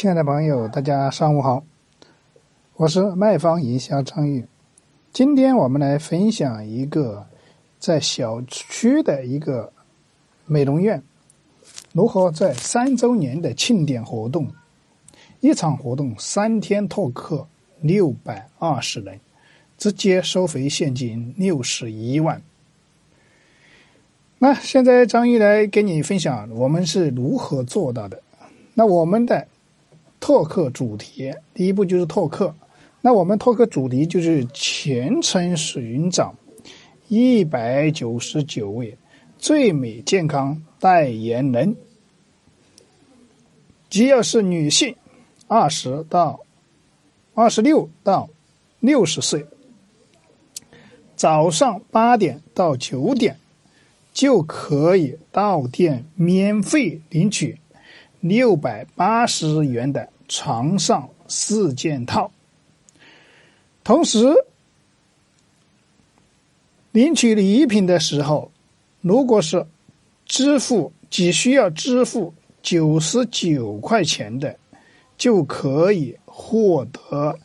亲爱的朋友，大家上午好，我是卖方营销张玉。今天我们来分享一个在小区的一个美容院如何在三周年的庆典活动，一场活动三天拓客六百二十人，直接收回现金六十一万。那现在张玉来给你分享我们是如何做到的。那我们的。拓客主题，第一步就是拓客。那我们拓客主题就是全程寻找一百九十九位最美健康代言人，只要是女性，二十到二十六到六十岁，早上八点到九点就可以到店免费领取。六百八十元的床上四件套，同时领取礼品的时候，如果是支付只需要支付九十九块钱的，就可以获得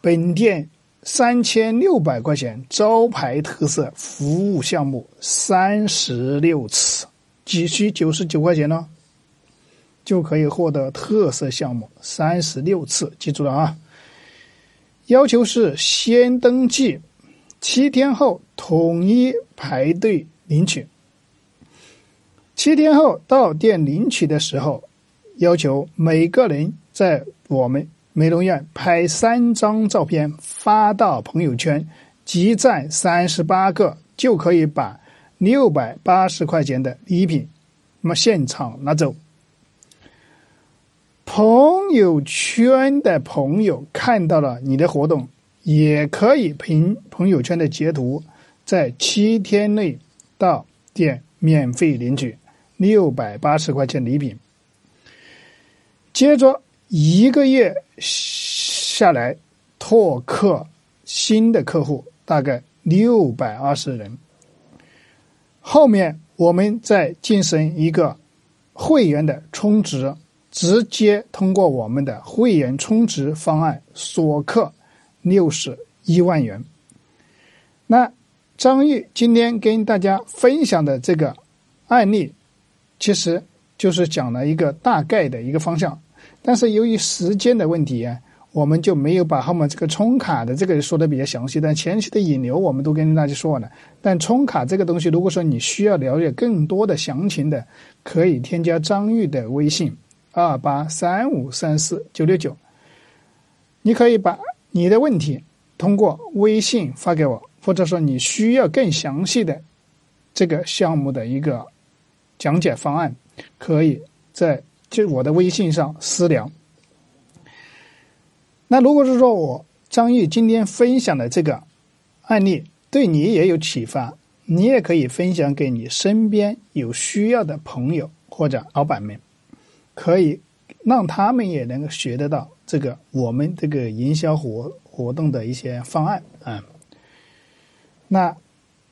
本店三千六百块钱招牌特色服务项目三十六次，只需九十九块钱呢。就可以获得特色项目三十六次，记住了啊！要求是先登记，七天后统一排队领取。七天后到店领取的时候，要求每个人在我们美容院拍三张照片发到朋友圈，集赞三十八个，就可以把六百八十块钱的礼品，那么现场拿走。朋友圈的朋友看到了你的活动，也可以凭朋友圈的截图，在七天内到店免费领取六百八十块钱礼品。接着一个月下来，拓客新的客户大概六百二十人。后面我们再进行一个会员的充值。直接通过我们的会员充值方案锁客六十一万元。那张玉今天跟大家分享的这个案例，其实就是讲了一个大概的一个方向，但是由于时间的问题啊，我们就没有把后面这个充卡的这个说的比较详细。但前期的引流我们都跟大家说了。但充卡这个东西，如果说你需要了解更多的详情的，可以添加张玉的微信。二八三五三四九六九，你可以把你的问题通过微信发给我，或者说你需要更详细的这个项目的一个讲解方案，可以在就我的微信上私聊。那如果是说我张玉今天分享的这个案例对你也有启发，你也可以分享给你身边有需要的朋友或者老板们。可以让他们也能够学得到这个我们这个营销活活动的一些方案啊。那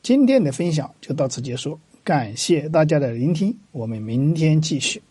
今天的分享就到此结束，感谢大家的聆听，我们明天继续。